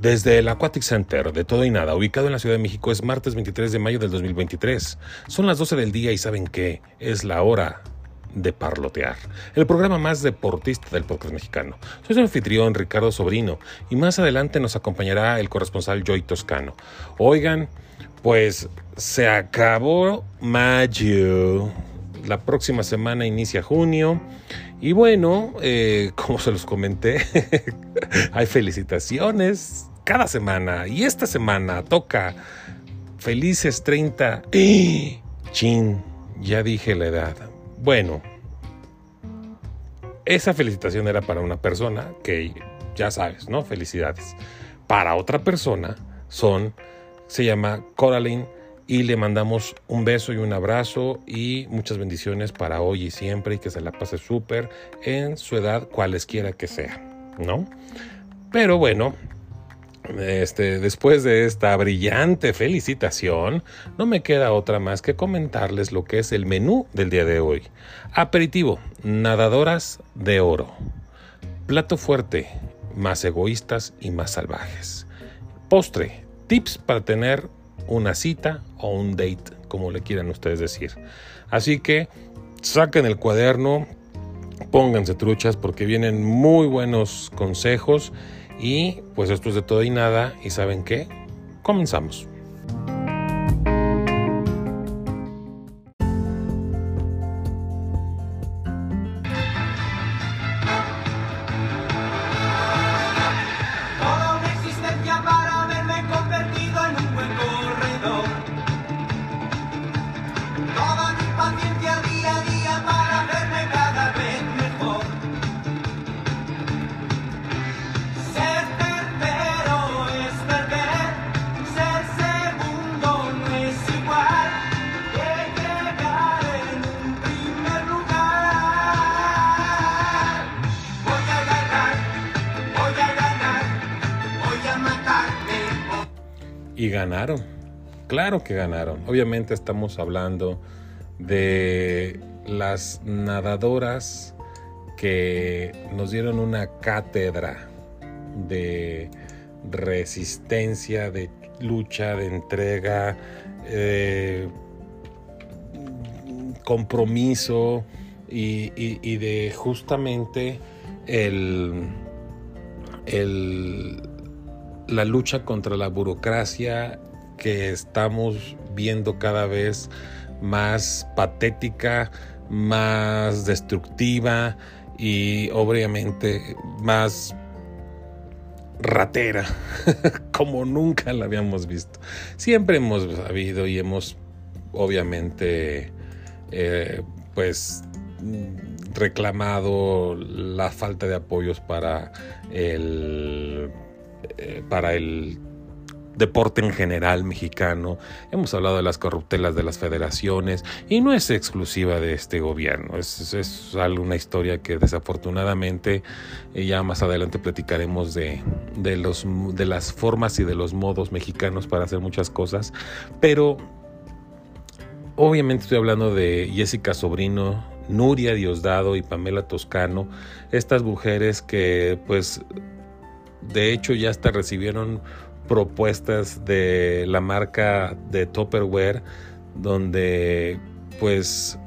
Desde el Aquatic Center de Todo y Nada, ubicado en la Ciudad de México, es martes 23 de mayo del 2023. Son las 12 del día y ¿saben qué? Es la hora de parlotear, el programa más deportista del podcast mexicano. Soy su anfitrión Ricardo Sobrino y más adelante nos acompañará el corresponsal Joy Toscano. Oigan, pues se acabó mayo. La próxima semana inicia junio. Y bueno, eh, como se los comenté, hay felicitaciones cada semana. Y esta semana toca Felices 30. Chin, ya dije la edad. Bueno, esa felicitación era para una persona que ya sabes, ¿no? Felicidades. Para otra persona son, se llama Coraline y le mandamos un beso y un abrazo y muchas bendiciones para hoy y siempre y que se la pase súper en su edad cualesquiera que sea, ¿no? Pero bueno, este, después de esta brillante felicitación, no me queda otra más que comentarles lo que es el menú del día de hoy. Aperitivo, nadadoras de oro. Plato fuerte, más egoístas y más salvajes. Postre, tips para tener una cita o un date, como le quieran ustedes decir. Así que saquen el cuaderno, pónganse truchas porque vienen muy buenos consejos y pues esto es de todo y nada. ¿Y saben qué? Comenzamos. Claro que ganaron. Obviamente estamos hablando de las nadadoras que nos dieron una cátedra de resistencia, de lucha, de entrega, eh, compromiso y, y- y de justamente el, el, la lucha contra la burocracia que estamos viendo cada vez más patética, más destructiva y obviamente más ratera, como nunca la habíamos visto. Siempre hemos sabido y hemos obviamente eh, pues reclamado la falta de apoyos para el eh, para el deporte en general mexicano. Hemos hablado de las corruptelas de las federaciones y no es exclusiva de este gobierno. Es, es una historia que desafortunadamente eh, ya más adelante platicaremos de, de, los, de las formas y de los modos mexicanos para hacer muchas cosas. Pero obviamente estoy hablando de Jessica Sobrino, Nuria Diosdado y Pamela Toscano. Estas mujeres que pues de hecho ya hasta recibieron propuestas de la marca de Tupperware donde pues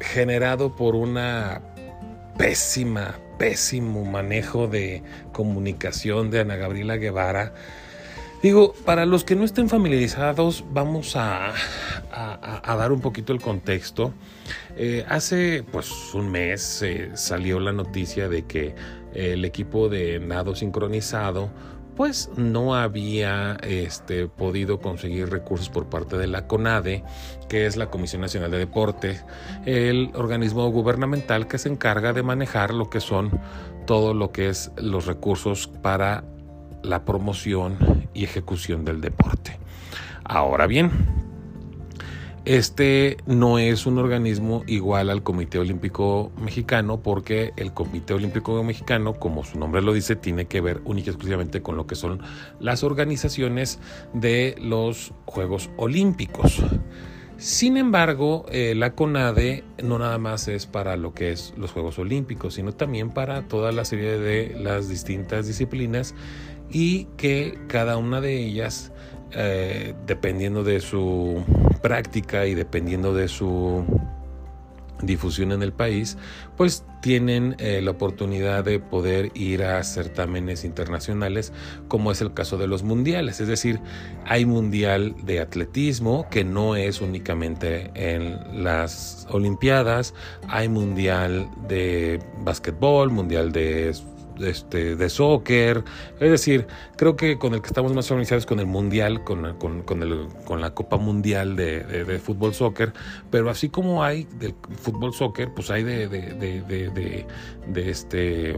generado por una pésima, pésimo manejo de comunicación de Ana Gabriela Guevara. Digo, para los que no estén familiarizados, vamos a, a, a dar un poquito el contexto. Eh, hace pues un mes eh, salió la noticia de que el equipo de nado sincronizado pues no había este, podido conseguir recursos por parte de la CONADE, que es la Comisión Nacional de Deporte, el organismo gubernamental que se encarga de manejar lo que son todo lo que es los recursos para la promoción y ejecución del deporte. Ahora bien, este no es un organismo igual al Comité Olímpico Mexicano porque el Comité Olímpico Mexicano, como su nombre lo dice, tiene que ver única y exclusivamente con lo que son las organizaciones de los Juegos Olímpicos. Sin embargo, eh, la CONADE no nada más es para lo que es los Juegos Olímpicos, sino también para toda la serie de las distintas disciplinas y que cada una de ellas, eh, dependiendo de su práctica y dependiendo de su difusión en el país, pues tienen eh, la oportunidad de poder ir a certámenes internacionales, como es el caso de los mundiales. Es decir, hay mundial de atletismo, que no es únicamente en las Olimpiadas, hay mundial de básquetbol, mundial de este, de soccer. Es decir, creo que con el que estamos más organizados es con el Mundial, con, con, con, el, con la Copa Mundial de, de, fútbol soccer. Pero así como hay del fútbol soccer, pues hay de, de este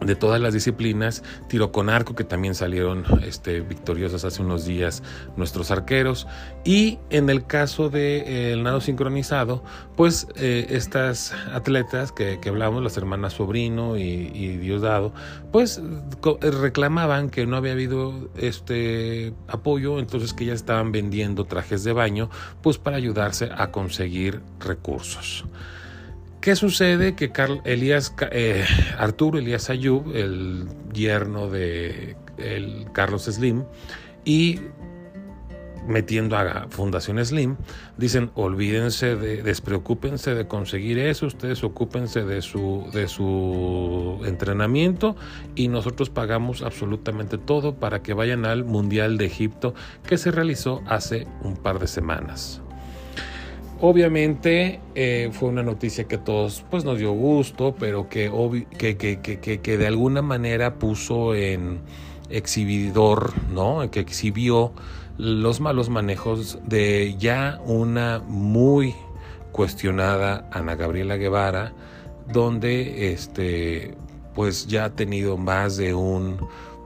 de todas las disciplinas, tiro con arco, que también salieron este, victoriosos hace unos días nuestros arqueros, y en el caso del de, eh, nado sincronizado, pues eh, estas atletas que, que, hablamos, las hermanas Sobrino y, y Diosdado, pues reclamaban que no había habido este apoyo, entonces que ya estaban vendiendo trajes de baño, pues para ayudarse a conseguir recursos. ¿Qué sucede? Que Carl, Elías, eh, Arturo Elías Ayub, el yerno de Carlos Slim, y metiendo a Fundación Slim, dicen olvídense de, despreocúpense de conseguir eso, ustedes ocúpense de su, de su entrenamiento y nosotros pagamos absolutamente todo para que vayan al Mundial de Egipto que se realizó hace un par de semanas. Obviamente eh, fue una noticia que a todos pues, nos dio gusto, pero que, que, que, que, de alguna manera puso en exhibidor, ¿no? que exhibió los malos manejos de ya una muy cuestionada Ana Gabriela Guevara, donde este, pues ya ha tenido más de un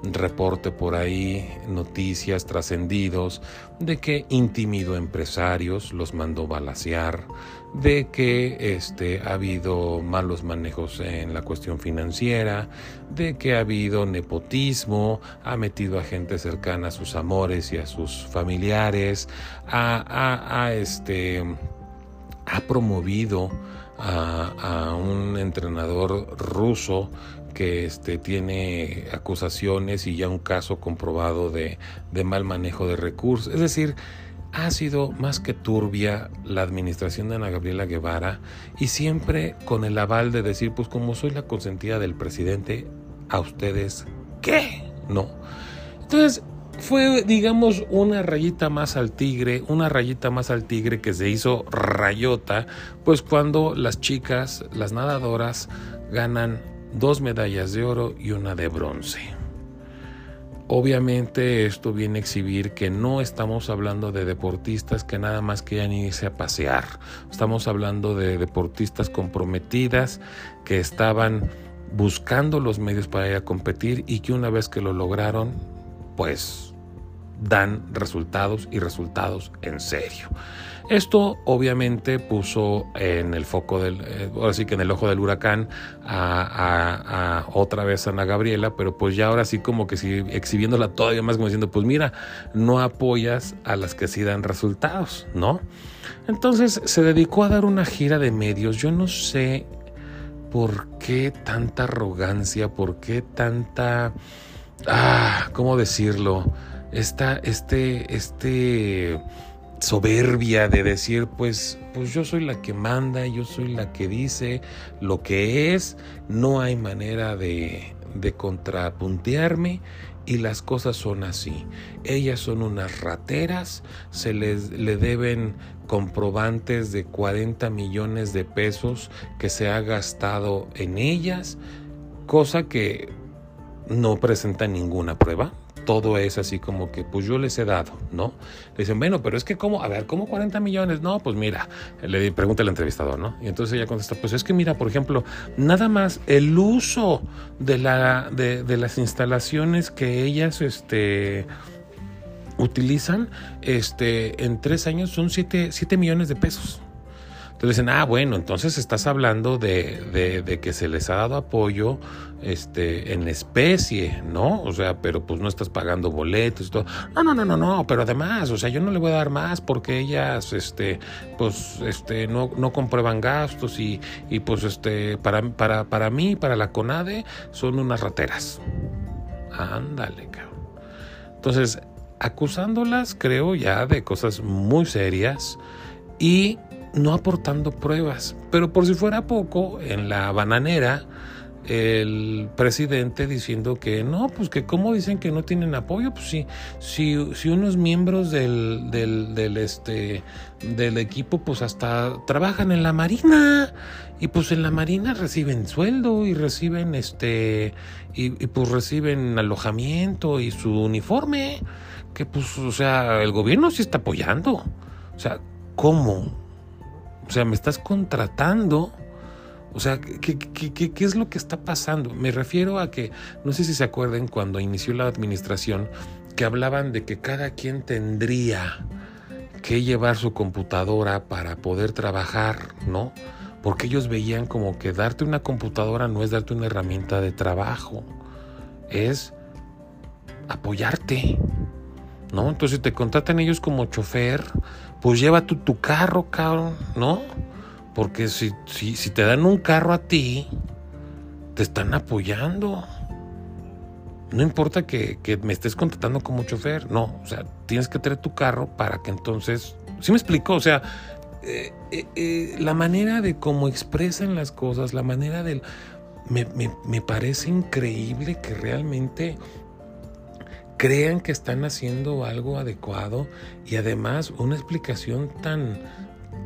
reporte por ahí, noticias trascendidos de que intimidó empresarios, los mandó balasear, de que este, ha habido malos manejos en la cuestión financiera, de que ha habido nepotismo, ha metido a gente cercana a sus amores y a sus familiares, ha, este, ha promovido a, a un entrenador ruso que este, tiene acusaciones y ya un caso comprobado de, de mal manejo de recursos. Es decir, ha sido más que turbia la administración de Ana Gabriela Guevara y siempre con el aval de decir, pues como soy la consentida del presidente, a ustedes, ¿qué? No. Entonces, fue, digamos, una rayita más al tigre, una rayita más al tigre que se hizo rayota, pues cuando las chicas, las nadadoras, ganan dos medallas de oro y una de bronce. Obviamente esto viene a exhibir que no estamos hablando de deportistas que nada más quieran irse a pasear. Estamos hablando de deportistas comprometidas que estaban buscando los medios para ir a competir y que una vez que lo lograron, pues dan resultados y resultados en serio. Esto obviamente puso en el foco del, eh, ahora sí que en el ojo del huracán a, otra vez a Ana Gabriela, pero pues ya ahora sí como que sí, exhibiéndola todavía más como diciendo, pues mira, no apoyas a las que sí dan resultados, ¿no? Entonces se dedicó a dar una gira de medios, yo no sé por qué tanta arrogancia, por qué tanta, ah, ¿cómo decirlo? Esta, este, este soberbia de decir, pues, pues yo soy la que manda, yo soy la que dice lo que es, no hay manera de, de contrapuntearme y las cosas son así. Ellas son unas rateras, se les le deben comprobantes de 40 millones de pesos que se ha gastado en ellas, cosa que no presenta ninguna prueba todo es así como que pues yo les he dado, ¿no? Le dicen, bueno, pero es que cómo, a ver, ¿cómo 40 millones? No, pues mira, le pregunta el entrevistador, ¿no? Y entonces ella contesta, pues es que mira, por ejemplo, nada más el uso de, la, de, las instalaciones que ellas, este utilizan este en tres años son 7 millones de pesos. Entonces dicen, ah, bueno, entonces estás hablando de, de, que se les ha dado apoyo este, en especie, ¿no? O sea, pero pues no estás pagando boletos y todo. No, no, no, no, no, pero además, o sea, yo no le voy a dar más porque ellas, este, pues, este, no, no comprueban gastos y, y pues, este, para, para, para mí, para la CONADE, son unas rateras. Ándale, cabrón. Entonces, acusándolas, creo ya, de cosas muy serias y no aportando pruebas. Pero por si fuera poco, en la bananera, el presidente diciendo que no, pues que cómo dicen que no tienen apoyo, pues sí, si, si unos miembros del, del, del, este, del equipo pues hasta trabajan en la marina y pues en la marina reciben sueldo y reciben este y, y pues reciben alojamiento y su uniforme, que pues o sea, el gobierno sí está apoyando. O sea, ¿cómo? O sea, me estás contratando o sea, ¿qué, qué, qué, qué es lo que está pasando? Me refiero a que, no sé si se acuerden cuando inició la administración, que hablaban de que cada quien tendría que llevar su computadora para poder trabajar, ¿no? Porque ellos veían como que darte una computadora no es darte una herramienta de trabajo, es apoyarte, ¿no? Entonces te contratan ellos como chofer, pues lleva tu carro, cabrón, ¿no? Porque si, si, si, te dan un carro a ti, te están apoyando. No importa que, que, me estés contratando como chofer, no, o sea, tienes que traer tu carro para que entonces... ¿Sí me explico? O sea, eh, eh, eh, la manera de cómo expresan las cosas, la manera del... Me, me, me parece increíble que realmente crean que están haciendo algo adecuado y además una explicación tan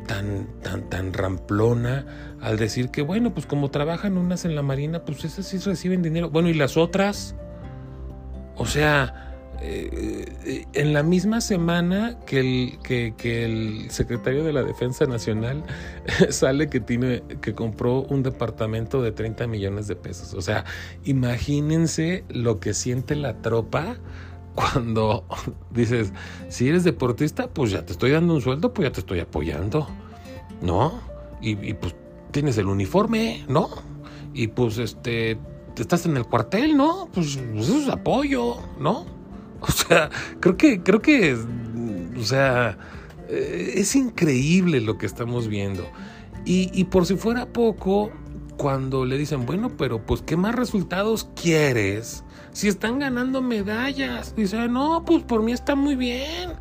tan, tan, tan ramplona al decir que, bueno, pues como trabajan unas en la Marina, pues esas sí reciben dinero. Bueno, ¿y las otras? O sea, eh, en la misma semana que el, que, el secretario de la Defensa Nacional sale que tiene que compró un departamento de 30 millones de pesos. O sea, imagínense lo que siente la tropa cuando dices, si eres deportista, pues ya te estoy dando un sueldo, pues ya te estoy apoyando, ¿no? Y, y pues tienes el uniforme, ¿no? Y pues este, estás en el cuartel, ¿no? Pues, pues eso es apoyo, ¿no? O sea, creo que, creo que, o sea, eh, es increíble lo que estamos viendo. Y, por si fuera poco, cuando le dicen, bueno, pero pues, ¿qué más resultados quieres? Si están ganando medallas. Dice, no, pues por mí está muy bien.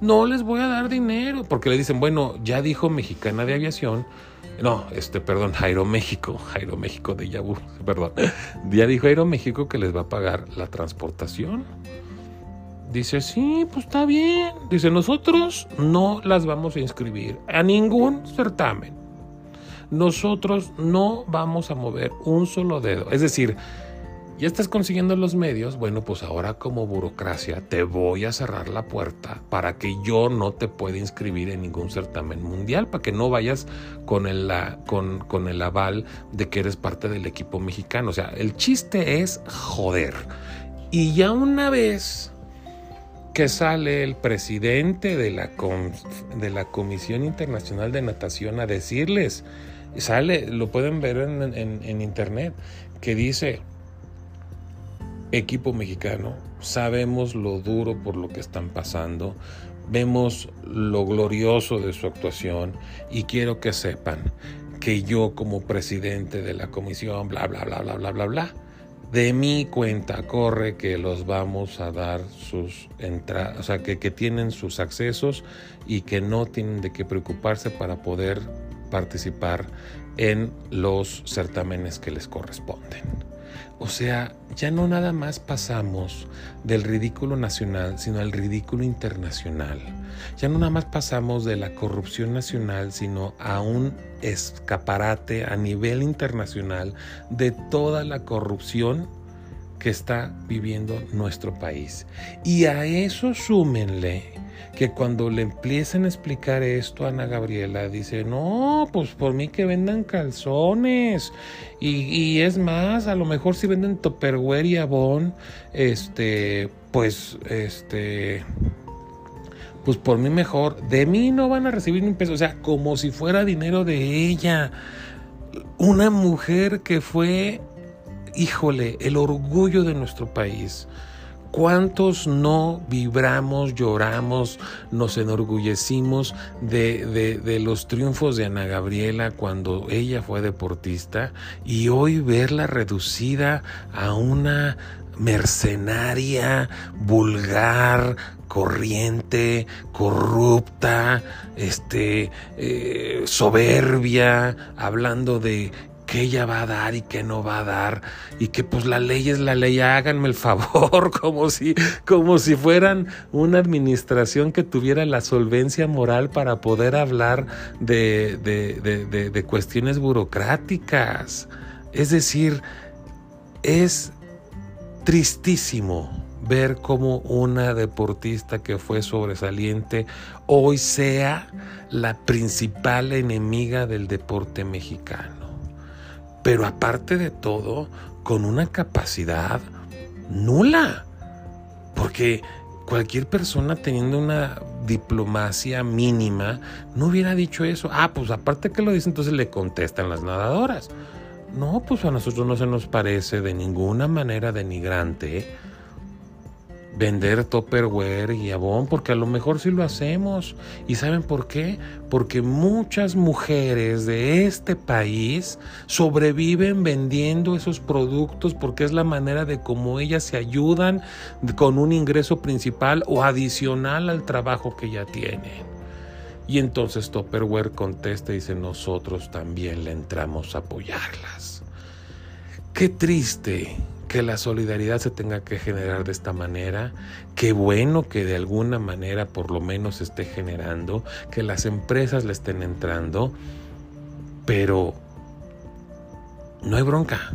No les voy a dar dinero. Porque le dicen, bueno, ya dijo Mexicana de Aviación. No, este, perdón, Jairo México, Jairo México de Yabu, perdón. Ya dijo Jairo México que les va a pagar la transportación. Dice, sí, pues está bien. Dice, nosotros no las vamos a inscribir a ningún certamen. Nosotros no vamos a mover un solo dedo. Es decir, ya estás consiguiendo los medios, bueno, pues ahora como burocracia te voy a cerrar la puerta para que yo no te pueda inscribir en ningún certamen mundial, para que no vayas con el, con, con el aval de que eres parte del equipo mexicano. O sea, el chiste es joder. Y ya una vez que sale el presidente de la, Comisión Internacional de Natación a decirles, sale, lo pueden ver en, en internet, que dice, equipo mexicano, sabemos lo duro por lo que están pasando, vemos lo glorioso de su actuación y quiero que sepan que yo como presidente de la comisión, bla, bla, bla, bla, bla, bla, bla, de mi cuenta corre que los vamos a dar sus entradas, o sea, que, que tienen sus accesos y que no tienen de qué preocuparse para poder participar en los certámenes que les corresponden. O sea, ya no nada más pasamos del ridículo nacional, sino al ridículo internacional. Ya no nada más pasamos de la corrupción nacional, sino a un escaparate a nivel internacional de toda la corrupción que está viviendo nuestro país. Y a eso súmenle que cuando le empiezan a explicar esto a Ana Gabriela, dice, no, pues por mí que vendan calzones. Y, y es más, a lo mejor si venden Tupperware y Avon, este, pues, este, pues por mí mejor. De mí no van a recibir ni un peso. O sea, como si fuera dinero de ella. Una mujer que fue, híjole, el orgullo de nuestro país. ¿Cuántos no vibramos, lloramos, nos enorgullecimos de, de, de, los triunfos de Ana Gabriela cuando ella fue deportista y hoy verla reducida a una mercenaria, vulgar, corriente, corrupta, este, eh, soberbia, hablando de que ella va a dar y que no va a dar y que pues la ley es la ley, háganme el favor, como si, como si fueran una administración que tuviera la solvencia moral para poder hablar de, de, de, cuestiones burocráticas. Es decir, es tristísimo ver cómo una deportista que fue sobresaliente hoy sea la principal enemiga del deporte mexicano. Pero aparte de todo, con una capacidad nula. Porque cualquier persona teniendo una diplomacia mínima no hubiera dicho eso. Ah, pues aparte que lo dice, entonces le contestan las nadadoras. No, pues a nosotros no se nos parece de ninguna manera denigrante vender Tupperware y Avon, porque a lo mejor sí lo hacemos. ¿Y saben por qué? Porque muchas mujeres de este país sobreviven vendiendo esos productos porque es la manera de cómo ellas se ayudan con un ingreso principal o adicional al trabajo que ya tienen. Y entonces Tupperware contesta y dice, nosotros también le entramos a apoyarlas. Qué triste que la solidaridad se tenga que generar de esta manera. Qué bueno que de alguna manera por lo menos se esté generando, que las empresas le estén entrando, pero no hay bronca.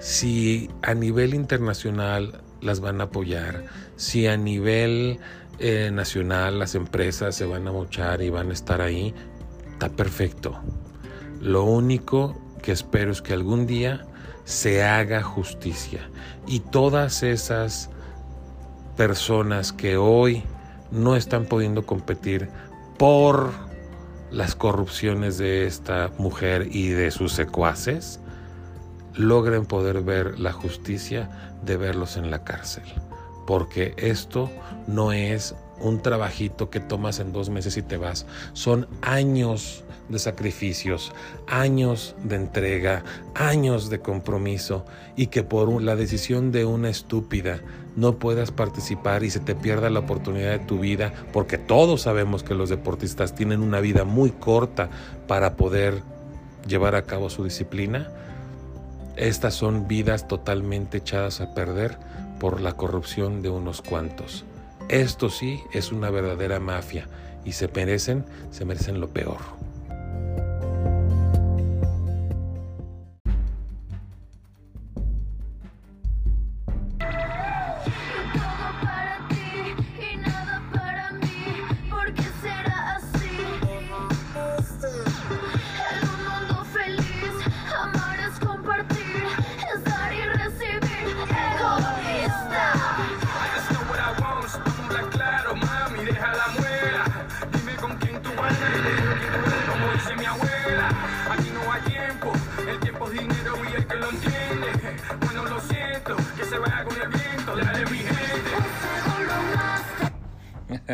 Si a nivel internacional las van a apoyar, si a nivel eh, nacional las empresas se van a mochar y van a estar ahí, está perfecto. Lo único que espero es que algún día se haga justicia y todas esas personas que hoy no están pudiendo competir por las corrupciones de esta mujer y de sus secuaces, logren poder ver la justicia de verlos en la cárcel. Porque esto no es un trabajito que tomas en dos meses y te vas. Son años de sacrificios, años de entrega, años de compromiso y que por la decisión de una estúpida no puedas participar y se te pierda la oportunidad de tu vida, porque todos sabemos que los deportistas tienen una vida muy corta para poder llevar a cabo su disciplina. Estas son vidas totalmente echadas a perder por la corrupción de unos cuantos. Esto sí es una verdadera mafia y se merecen, se merecen lo peor.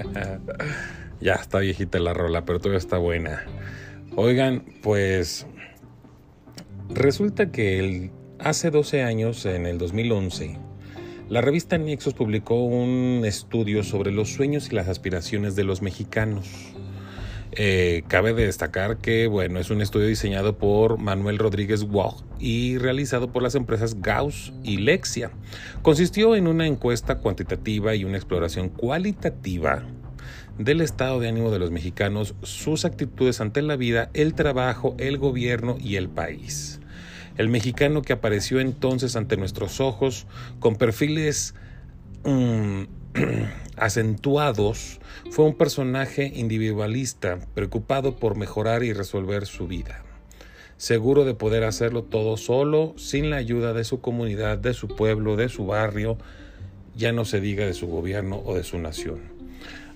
Ya está viejita la rola, pero todavía está buena. Oigan, pues resulta que hace 12 años, en el 2011, la revista Nexos publicó un estudio sobre los sueños y las aspiraciones de los mexicanos. Eh, cabe de destacar que, bueno, es un estudio diseñado por Manuel Rodríguez Wog y realizado por las empresas Gauss y Lexia. Consistió en una encuesta cuantitativa y una exploración cualitativa del estado de ánimo de los mexicanos, sus actitudes ante la vida, el trabajo, el gobierno y el país. El mexicano que apareció entonces ante nuestros ojos con perfiles mm, acentuados fue un personaje individualista, preocupado por mejorar y resolver su vida. Seguro de poder hacerlo todo solo, sin la ayuda de su comunidad, de su pueblo, de su barrio, ya no se diga de su gobierno o de su nación.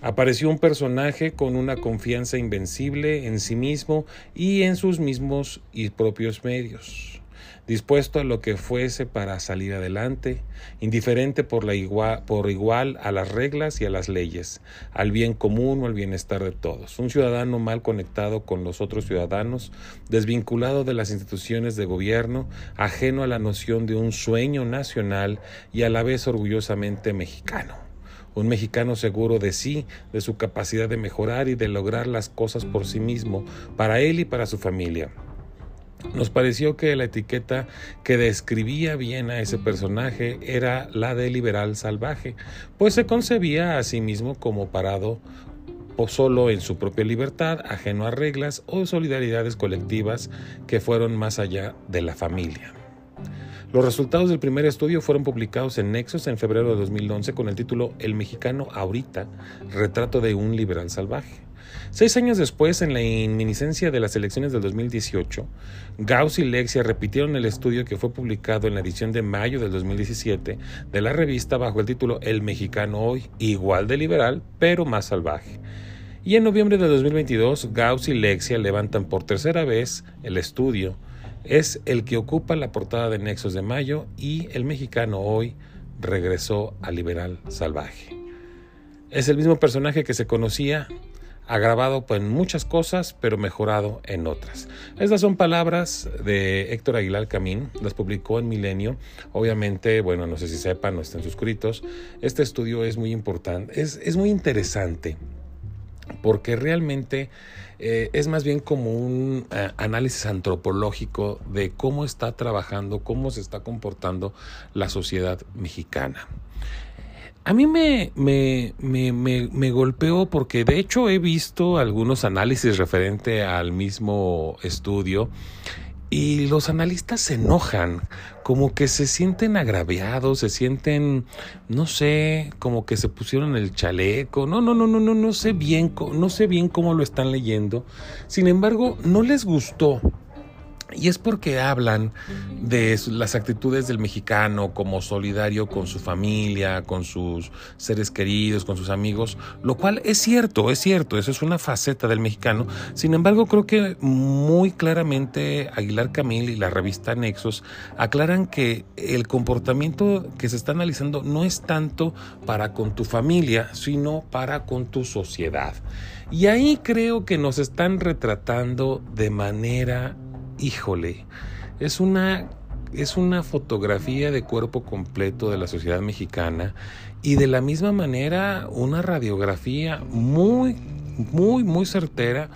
Apareció un personaje con una confianza invencible en sí mismo y en sus mismos y propios medios. Dispuesto a lo que fuese para salir adelante, indiferente por, por igual a las reglas y a las leyes, al bien común o al bienestar de todos. Un ciudadano mal conectado con los otros ciudadanos, desvinculado de las instituciones de gobierno, ajeno a la noción de un sueño nacional y a la vez orgullosamente mexicano un mexicano seguro de sí, de su capacidad de mejorar y de lograr las cosas por sí mismo, para él y para su familia. Nos pareció que la etiqueta que describía bien a ese personaje era la de liberal salvaje, pues se concebía a sí mismo como parado o solo en su propia libertad, ajeno a reglas o solidaridades colectivas que fueron más allá de la familia. Los resultados del primer estudio fueron publicados en Nexos en febrero de 2011 con el título El mexicano ahorita, retrato de un liberal salvaje. Seis años después, en la inminiscencia de las elecciones del 2018, Gauss y Lexia repitieron el estudio que fue publicado en la edición de mayo del 2017 de la revista bajo el título El mexicano hoy, igual de liberal, pero más salvaje. Y en noviembre de 2022, Gauss y Lexia levantan por tercera vez el estudio es el que ocupa la portada de Nexos de Mayo y el mexicano hoy regresó a Liberal Salvaje. Es el mismo personaje que se conocía, agravado en muchas cosas, pero mejorado en otras. Estas son palabras de Héctor Aguilar Camín, las publicó en Milenio. Obviamente, bueno, no sé si sepan, no están suscritos. Este estudio es muy importante, es, es muy interesante, porque realmente eh, es más bien como un eh, análisis antropológico de cómo está trabajando, cómo se está comportando la sociedad mexicana. A mí me, me, me, me, golpeó porque de hecho he visto algunos análisis referente al mismo estudio y los analistas se enojan, como que se sienten agraviados, se sienten, no sé, como que se pusieron el chaleco. No, no, no, no, no, no sé bien, no sé bien cómo lo están leyendo. Sin embargo, no les gustó y es porque hablan de las actitudes del mexicano como solidario con su familia, con sus seres queridos, con sus amigos, lo cual es cierto, es cierto, eso es una faceta del mexicano. Sin embargo, creo que muy claramente Aguilar Camil y la revista Nexos aclaran que el comportamiento que se está analizando no es tanto para con tu familia, sino para con tu sociedad. Y ahí creo que nos están retratando de manera híjole, es una, es una fotografía de cuerpo completo de la sociedad mexicana y de la misma manera una radiografía muy, muy, muy certera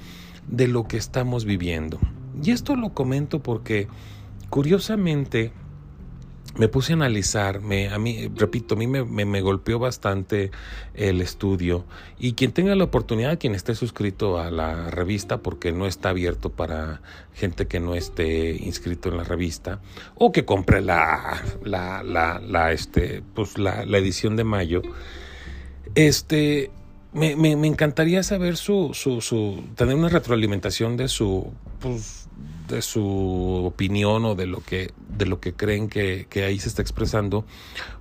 de lo que estamos viviendo. Y esto lo comento porque, curiosamente, me puse a analizar, me, a mí, repito, a mí me, me, golpeó bastante el estudio. Y quien tenga la oportunidad, quien esté suscrito a la revista, porque no está abierto para gente que no esté inscrito en la revista, o que compre la, la, la, este, pues la, edición de mayo, este, me, me, me, encantaría saber su, su, su, tener una retroalimentación de su, pues, de su opinión o de lo que, de lo que creen que, ahí se está expresando,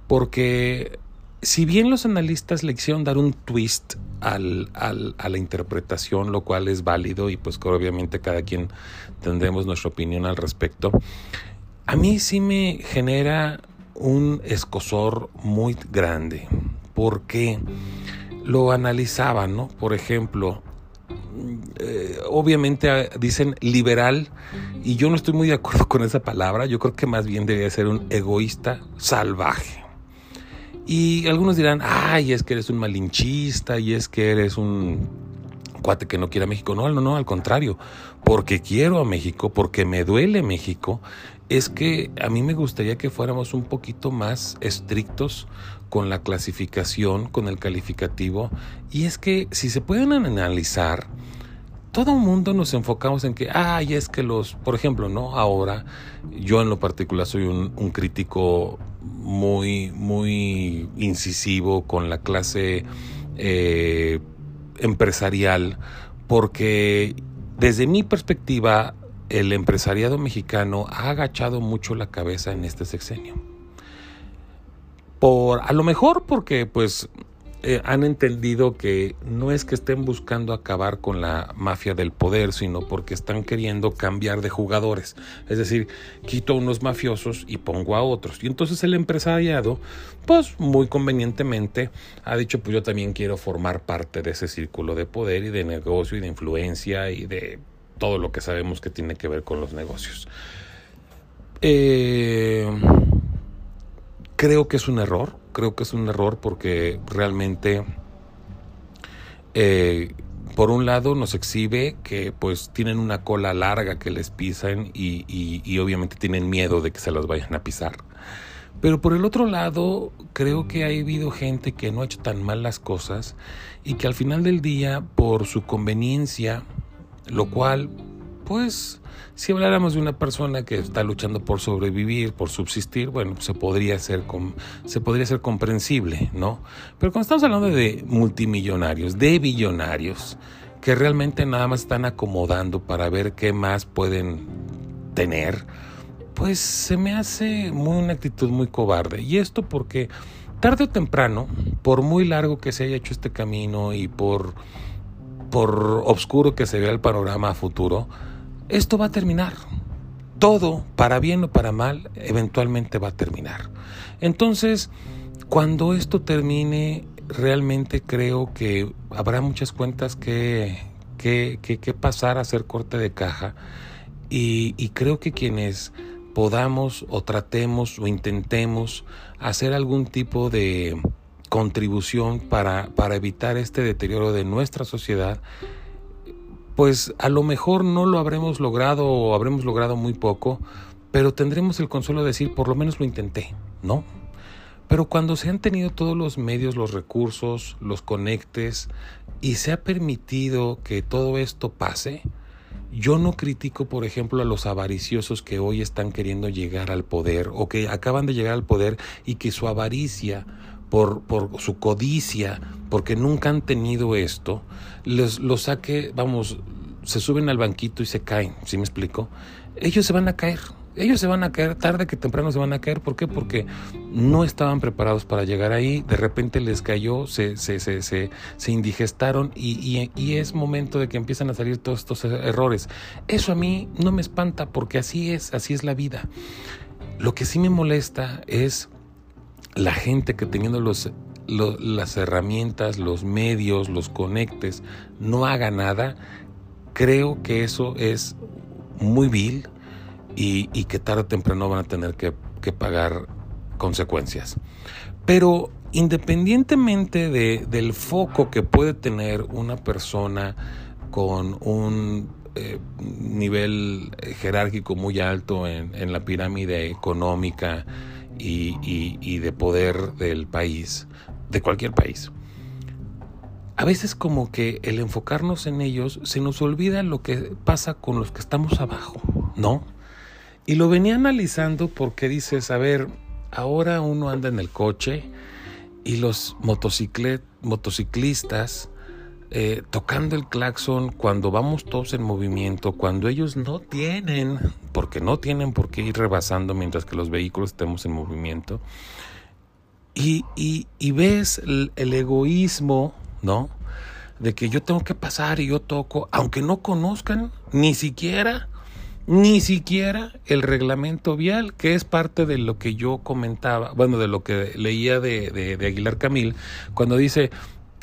porque si bien los analistas le hicieron dar un twist al, al, a la interpretación, lo cual es válido y pues obviamente cada quien tendremos nuestra opinión al respecto, a mí sí me genera un escosor muy grande, porque lo analizaban, ¿no? Por ejemplo, eh, obviamente ah, dicen liberal y yo no estoy muy de acuerdo con esa palabra, yo creo que más bien debería ser un egoísta salvaje. Y algunos dirán, ay, es que eres un malinchista y es que eres un cuate que no quiere a México. No, no, no, al contrario, porque quiero a México, porque me duele México, es que a mí me gustaría que fuéramos un poquito más estrictos con la clasificación, con el calificativo. Y es que si se pueden analizar, todo el mundo nos enfocamos en que, ay, es que los, por ejemplo, ¿no? Ahora, yo en lo particular soy un, un crítico muy, muy incisivo con la clase eh, empresarial, porque desde mi perspectiva, el empresariado mexicano ha agachado mucho la cabeza en este sexenio. Por a lo mejor porque pues eh, han entendido que no es que estén buscando acabar con la mafia del poder, sino porque están queriendo cambiar de jugadores. Es decir, quito a unos mafiosos y pongo a otros. Y entonces el empresariado, pues muy convenientemente, ha dicho, pues yo también quiero formar parte de ese círculo de poder y de negocio y de influencia y de todo lo que sabemos que tiene que ver con los negocios. Eh, creo que es un error, creo que es un error porque realmente, eh, por un lado, nos exhibe que pues tienen una cola larga que les pisan y, y, y obviamente tienen miedo de que se las vayan a pisar. Pero por el otro lado, creo que ha habido gente que no ha hecho tan mal las cosas y que al final del día, por su conveniencia, lo cual, pues, si habláramos de una persona que está luchando por sobrevivir, por subsistir, bueno, se podría ser se podría ser comprensible, ¿no? Pero cuando estamos hablando de multimillonarios, de billonarios, que realmente nada más están acomodando para ver qué más pueden tener, pues se me hace muy una actitud muy cobarde. Y esto porque tarde o temprano, por muy largo que se haya hecho este camino y por por oscuro que se vea el panorama a futuro, esto va a terminar. Todo, para bien o para mal, eventualmente va a terminar. Entonces, cuando esto termine, realmente creo que habrá muchas cuentas que, que, que, pasar a hacer corte de caja. Y, y creo que quienes podamos o tratemos o intentemos hacer algún tipo de contribución para, para evitar este deterioro de nuestra sociedad, pues a lo mejor no lo habremos logrado o habremos logrado muy poco, pero tendremos el consuelo de decir, por lo menos lo intenté, ¿no? Pero cuando se han tenido todos los medios, los recursos, los conectes y se ha permitido que todo esto pase, yo no critico, por ejemplo, a los avariciosos que hoy están queriendo llegar al poder o que acaban de llegar al poder y que su avaricia por, por su codicia, porque nunca han tenido esto, les, los saque, vamos, se suben al banquito y se caen, ¿sí me explico? Ellos se van a caer, ellos se van a caer, tarde que temprano se van a caer, ¿por qué? Porque no estaban preparados para llegar ahí, de repente les cayó, se, se, se, se, indigestaron y, y, y, es momento de que empiezan a salir todos estos errores. Eso a mí no me espanta porque así es, así es la vida. Lo que sí me molesta es la gente que teniendo los, las herramientas, los medios, los conectes, no haga nada, creo que eso es muy vil y, que tarde o temprano van a tener que, pagar consecuencias. Pero independientemente de, del foco que puede tener una persona con un eh, nivel jerárquico muy alto en la pirámide económica, y, de poder del país, de cualquier país. A veces como que el enfocarnos en ellos se nos olvida lo que pasa con los que estamos abajo, ¿no? Y lo venía analizando porque dices, a ver, ahora uno anda en el coche y los motociclistas eh, tocando el claxon cuando vamos todos en movimiento, cuando ellos no tienen, porque no tienen por qué ir rebasando mientras que los vehículos estemos en movimiento. Y, ves el, el, egoísmo, ¿no? De que yo tengo que pasar y yo toco, aunque no conozcan ni siquiera, ni siquiera el reglamento vial, que es parte de lo que yo comentaba, bueno, de lo que leía de Aguilar Camil, cuando dice,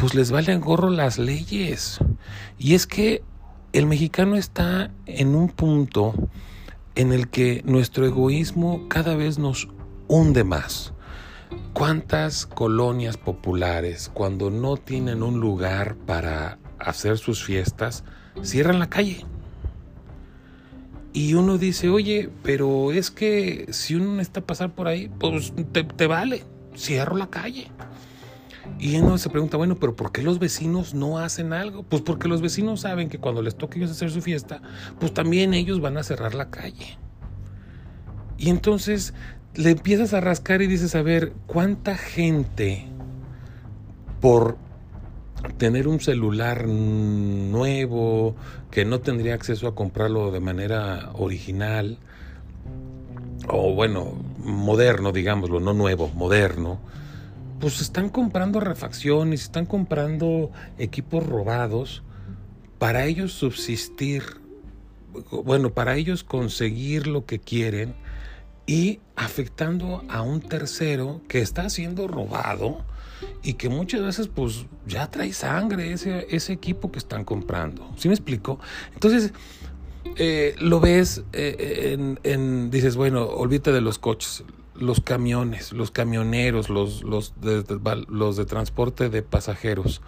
pues les valen gorro las leyes. Y es que el mexicano está en un punto en el que nuestro egoísmo cada vez nos hunde más. ¿Cuántas colonias populares, cuando no tienen un lugar para hacer sus fiestas, cierran la calle? Y uno dice, oye, pero es que si uno está a pasar por ahí, pues te, te vale, cierro la calle. Y uno se pregunta, bueno, pero ¿por qué los vecinos no hacen algo? Pues porque los vecinos saben que cuando les toque ellos hacer su fiesta, pues también ellos van a cerrar la calle. Y entonces le empiezas a rascar y dices, a ver, ¿cuánta gente por tener un celular nuevo, que no tendría acceso a comprarlo de manera original, o bueno, moderno, digámoslo, no nuevo, moderno, pues están comprando refacciones, están comprando equipos robados para ellos subsistir, bueno, para ellos conseguir lo que quieren y afectando a un tercero que está siendo robado y que muchas veces pues ya trae sangre ese, ese equipo que están comprando. ¿Sí me explico? Entonces, eh, lo ves eh, en, en- dices, bueno, olvídate de los coches, los camiones, los camioneros, los, los, de, los de transporte de pasajeros,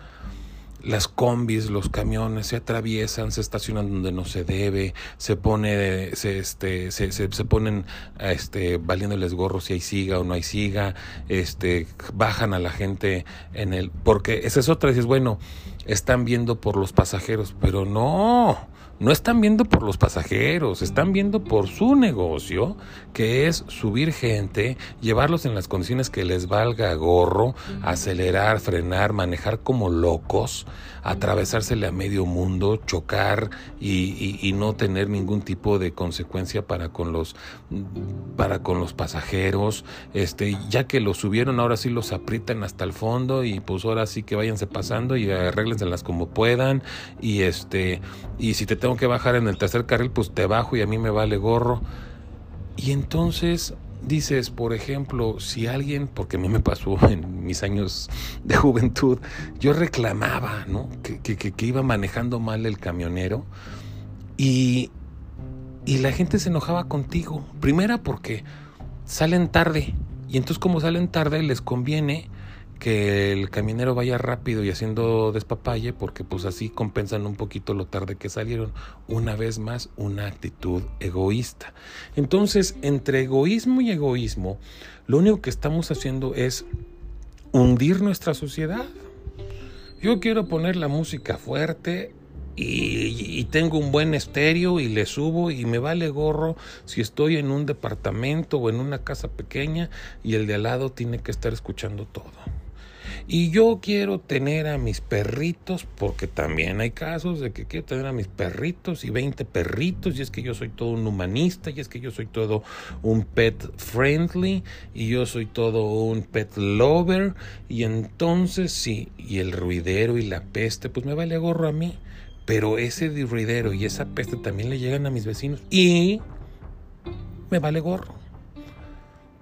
las combis, los camiones se atraviesan, se estacionan donde no se debe, se pone, se, este, se, se, se ponen, este, valiéndoles gorro si hay siga o no hay siga, este, bajan a la gente en el, porque esa es otra, dices, bueno, están viendo por los pasajeros, pero no, no están viendo por los pasajeros, están viendo por su negocio, que es subir gente, llevarlos en las condiciones que les valga gorro, acelerar, frenar, manejar como locos, atravesársele a medio mundo, chocar y, no tener ningún tipo de consecuencia para con los para con los pasajeros, este, ya que los subieron, ahora sí los aprietan hasta el fondo y pues ahora sí que váyanse pasando y arréglenselas como puedan y este y si te tengo que bajar en el tercer carril, pues te bajo y a mí me vale gorro. Y entonces dices, por ejemplo, si alguien, porque a mí me pasó en mis años de juventud, yo reclamaba, ¿no? Que, que- que- iba manejando mal el camionero y, y la gente se enojaba contigo. Primera porque salen tarde y entonces como salen tarde les conviene que el camionero vaya rápido y haciendo despapalle porque pues así compensan un poquito lo tarde que salieron. Una vez más, una actitud egoísta. Entonces, entre egoísmo y egoísmo, lo único que estamos haciendo es hundir nuestra sociedad. Yo quiero poner la música fuerte y, y tengo un buen estéreo y le subo y me vale gorro si estoy en un departamento o en una casa pequeña y el de al lado tiene que estar escuchando todo. Y yo quiero tener a mis perritos, porque también hay casos de que quiero tener a mis perritos y 20 perritos, y es que yo soy todo un humanista, y es que yo soy todo un pet friendly, y yo soy todo un pet lover, y entonces sí, y el ruidero y la peste, pues me vale gorro a mí, pero ese ruidero y esa peste también le llegan a mis vecinos, y me vale gorro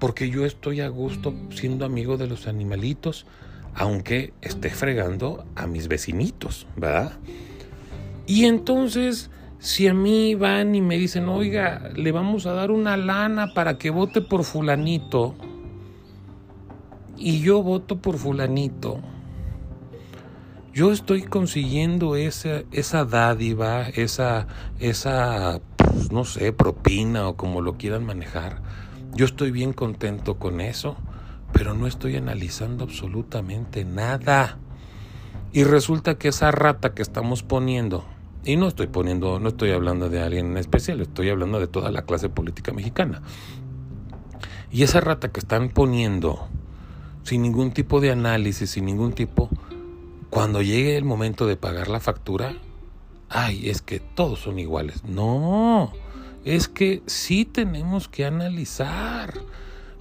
porque yo estoy a gusto siendo amigo de los animalitos, aunque esté fregando a mis vecinitos, ¿verdad? Y entonces, si a mí van y me dicen, oiga, le vamos a dar una lana para que vote por fulanito, y yo voto por fulanito, yo estoy consiguiendo esa, esa dádiva, esa, esa, pues, no sé, propina o como lo quieran manejar. Yo estoy bien contento con eso, pero no estoy analizando absolutamente nada. Y resulta que esa rata que estamos poniendo, y no estoy poniendo, no estoy hablando de alguien en especial, estoy hablando de toda la clase política mexicana. Y esa rata que están poniendo sin ningún tipo de análisis, sin ningún tipo, cuando llegue el momento de pagar la factura, ay, es que todos son iguales. No, es que sí tenemos que analizar.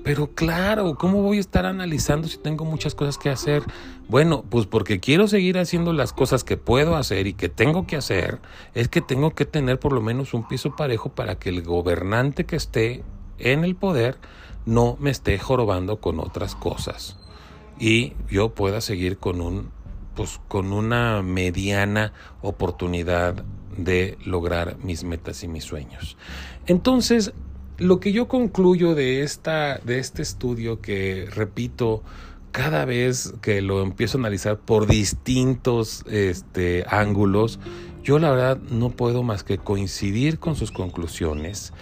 Pero claro, ¿cómo voy a estar analizando si tengo muchas cosas que hacer? Bueno, pues porque quiero seguir haciendo las cosas que puedo hacer y que tengo que hacer, es que tengo que tener por lo menos un piso parejo para que el gobernante que esté en el poder no me esté jorobando con otras cosas y yo pueda seguir con un pues con una mediana oportunidad de lograr mis metas y mis sueños. Entonces, lo que yo concluyo de esta de este estudio que repito cada vez que lo empiezo a analizar por distintos este, ángulos, yo la verdad no puedo más que coincidir con sus conclusiones,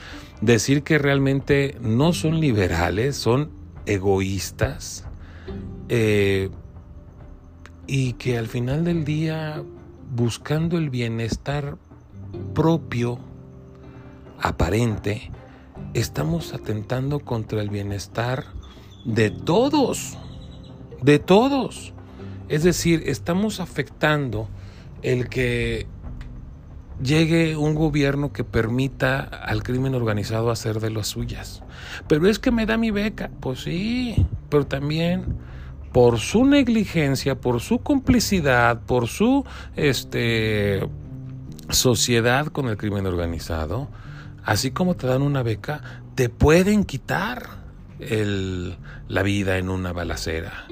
decir que realmente no son liberales, son egoístas, eh, y que al final del día, buscando el bienestar propio, aparente, estamos atentando contra el bienestar de todos, de todos. Es decir, estamos afectando el que llegue un gobierno que permita al crimen organizado hacer de las suyas. Pero es que me da mi beca. Pues sí, pero también por su negligencia, por su complicidad, por su este, sociedad con el crimen organizado, así como te dan una beca, te pueden quitar el- la vida en una balacera,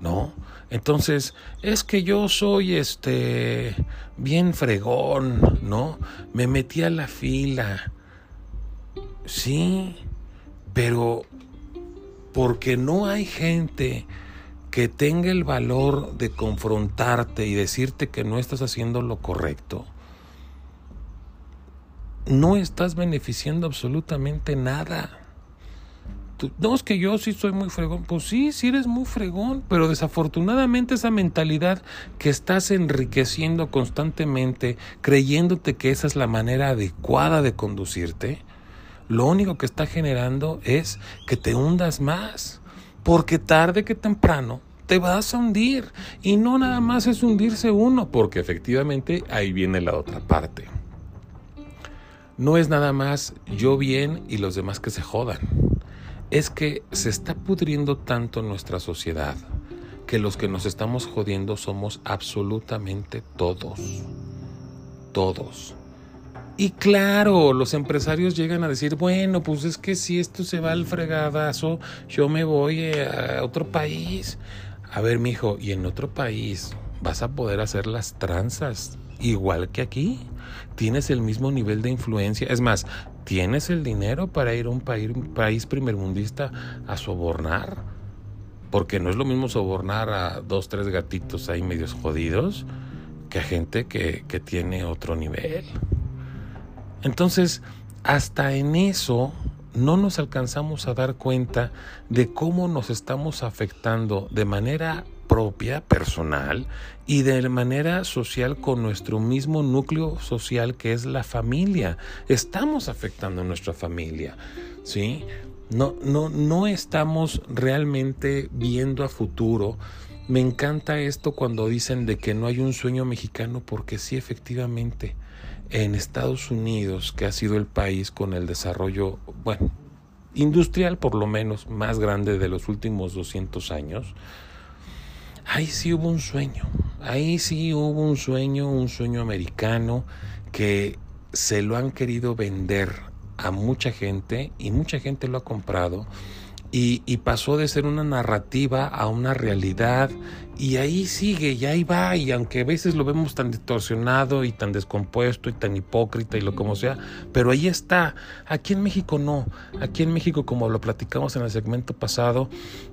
¿no? Entonces, es que yo soy este bien fregón, ¿no? Me metí a la fila. Sí, pero porque no hay gente que tenga el valor de confrontarte y decirte que no estás haciendo lo correcto, no estás beneficiando absolutamente nada. Tú- no, es que yo sí soy muy fregón. Pues sí, sí eres muy fregón, pero desafortunadamente esa mentalidad que estás enriqueciendo constantemente, creyéndote que esa es la manera adecuada de conducirte, lo único que está generando es que te hundas más, porque tarde que temprano te vas a hundir. Y no nada más es hundirse uno, porque efectivamente ahí viene la otra parte. No es nada más yo bien y los demás que se jodan. Es que se está pudriendo tanto nuestra sociedad que los que nos estamos jodiendo somos absolutamente todos. Todos. Y claro, los empresarios llegan a decir, bueno, pues es que si esto se va al fregadazo, yo me voy eh, a otro país. A ver, mijo, y en otro país vas a poder hacer las tranzas igual que aquí. Tienes el mismo nivel de influencia. Es más, tienes el dinero para ir a un país, primermundista a sobornar. Porque no es lo mismo sobornar a dos, tres gatitos ahí medios jodidos que a gente que, que tiene otro nivel. Entonces, hasta en eso no nos alcanzamos a dar cuenta de cómo nos estamos afectando de manera propia, personal, y de manera social con nuestro mismo núcleo social que es la familia. Estamos afectando a nuestra familia, ¿sí? No, no, no estamos realmente viendo a futuro. Me encanta esto cuando dicen de que no hay un sueño mexicano, porque sí, efectivamente, en Estados Unidos, que ha sido el país con el desarrollo, bueno, industrial por lo menos más grande de los últimos 200 años, ahí sí hubo un sueño, ahí sí hubo un sueño, un sueño americano que se lo han querido vender a mucha gente y mucha gente lo ha comprado y, y pasó de ser una narrativa a una realidad y ahí sigue y ahí va y aunque a veces lo vemos tan distorsionado y tan descompuesto y tan hipócrita y lo como sea, pero ahí está. Aquí en México no. Aquí en México, como lo platicamos en el segmento pasado,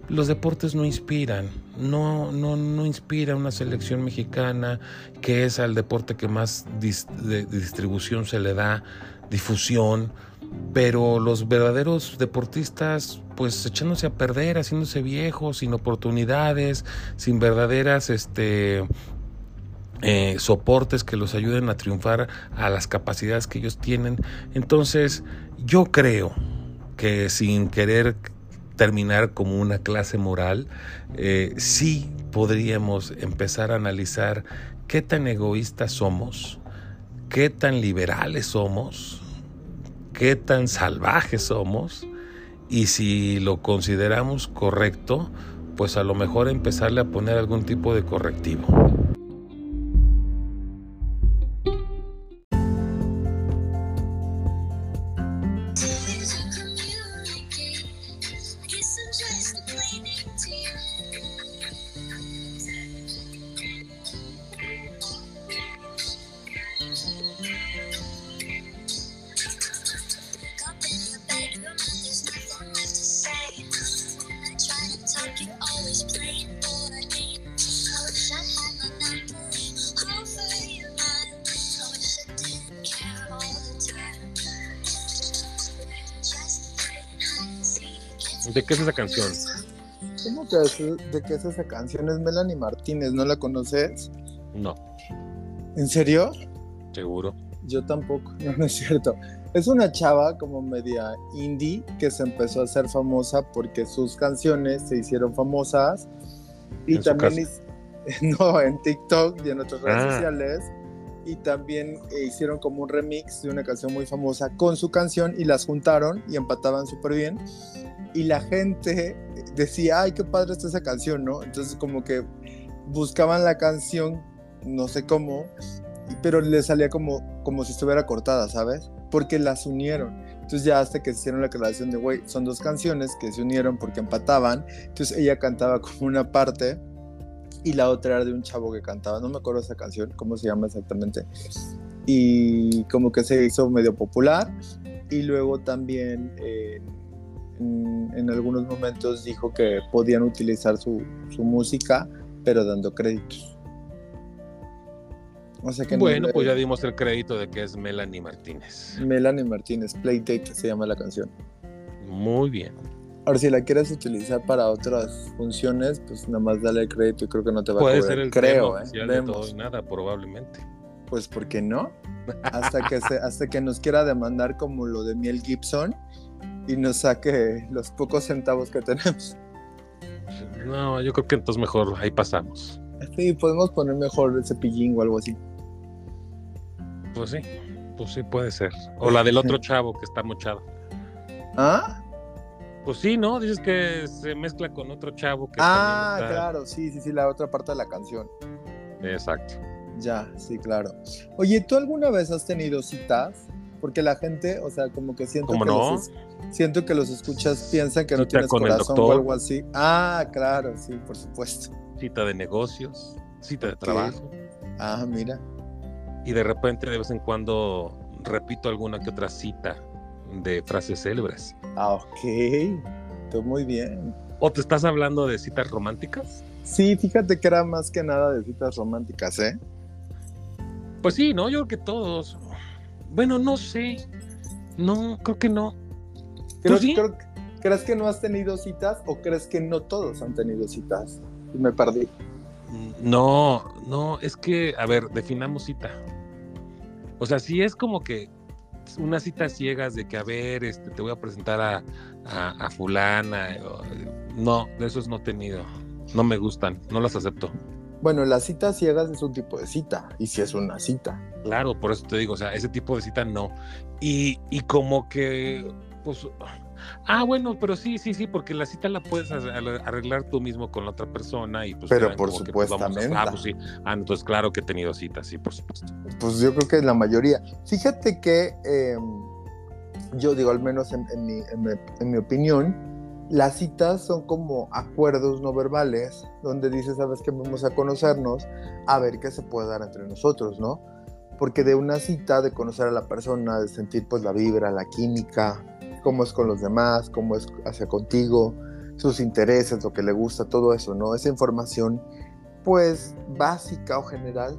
los deportes no inspiran. No, no, no inspira una selección mexicana que es al deporte que más dis- de- de distribución se le da, difusión pero los verdaderos deportistas pues echándose a perder, haciéndose viejos, sin oportunidades, sin verdaderas este eh, soportes que los ayuden a triunfar a las capacidades que ellos tienen. Entonces, yo creo que sin querer terminar como una clase moral, eh, sí podríamos empezar a analizar qué tan egoístas somos, qué tan liberales somos, qué tan salvajes somos y si lo consideramos correcto, pues a lo mejor empezarle a poner algún tipo de correctivo. ¿De qué es esa canción? ¿Cómo que es, de qué es esa canción? Es Melanie Martínez, ¿no la conoces? No, ¿En serio? seguro. Yo tampoco, no, no es cierto. Es una chava como media indie que se empezó a hacer famosa porque sus canciones se hicieron famosas y también no en TikTok y en otras redes Ah. sociales y también eh, hicieron como un remix de una canción muy famosa con su canción y las juntaron y empataban súper bien y la gente decía, ay, qué padre está esa canción, ¿no? Entonces como que buscaban la canción, no sé cómo, pero le salía como, como si estuviera cortada, ¿sabes? Porque las unieron. Entonces ya hasta que hicieron la aclaración de, güey, son dos canciones que se unieron porque empataban. Entonces ella cantaba como una parte y la otra era de un chavo que cantaba, no me acuerdo esa canción, cómo se llama exactamente. Y como que se hizo medio popular y luego también eh, en, en algunos momentos dijo que podían utilizar su, su música, pero dando créditos. O sea que no Bueno, pues ya dimos el crédito de que es Melanie Martínez. Melanie Martínez, Playdate se llama la canción. Muy bien. Ahora, si la quieres utilizar para otras funciones, pues nada más dale el crédito y creo que no te va Puede a cobrar. ser el creo, tema ¿eh? de todo y nada, probablemente. Pues, ¿por qué no? Hasta que, se- hasta que nos quiera demandar como lo de Miel Gibson y nos saque los pocos centavos que tenemos. No, yo creo que entonces mejor ahí pasamos. Sí, podemos poner mejor el cepillín o algo así. Pues sí, pues sí puede ser. O la del otro chavo que está mochado. ¿Ah? Pues sí, ¿no? Dices que se mezcla con otro chavo que Ah, está- claro, sí, sí, sí, la otra parte de la canción. Exacto. Ya, sí, claro. Oye, ¿tú alguna vez has tenido citas? Porque la gente, o sea, como que siento ¿Cómo que no? los siento que los escuchas piensan que no Cita tienes con el corazón o algo así. Ah, claro, sí, por supuesto. Cita de negocios, cita de trabajo. Ah, mira. Y de repente de vez en cuando repito alguna que otra cita de frases célebres. Ah, ok. Tú muy bien. ¿O te estás hablando de citas románticas? Sí, fíjate que era más que nada de citas románticas, ¿eh? Pues sí, ¿no? Yo creo que todos. Bueno, no sé. No, creo que no. Creo- sí? creo- ¿Crees que no has tenido citas o crees que no todos han tenido citas? Y me perdí. No, no, es que, a ver, definamos cita. O sea, si es como que unas citas ciegas de que, a ver, este, te voy a presentar a, a, a fulana. no, de esos no he tenido. No me gustan, no las acepto. Bueno, las citas ciegas es un tipo de cita. Y si es una cita. Claro, por eso te digo, o sea, ese tipo de cita no. Y, y como que, pues, ah, bueno, pero sí, sí, sí, porque la cita la puedes ar- arreglar tú mismo con la otra persona y pues... Pero por que, pues, a- supuestamente. ah, pues sí. Ah, entonces claro que he tenido citas, sí, por supuesto. Pues yo creo que es la mayoría. Fíjate que eh, yo digo, al menos en, en mi, en mi- en mi opinión, las citas son como acuerdos no verbales, donde dices, sabes que vamos a conocernos, a ver qué se puede dar entre nosotros, ¿no? Porque de una cita, de conocer a la persona, de sentir pues la vibra, la química, cómo es con los demás, cómo es hacia contigo, sus intereses, lo que le gusta, todo eso, ¿no? Esa información, pues básica o general,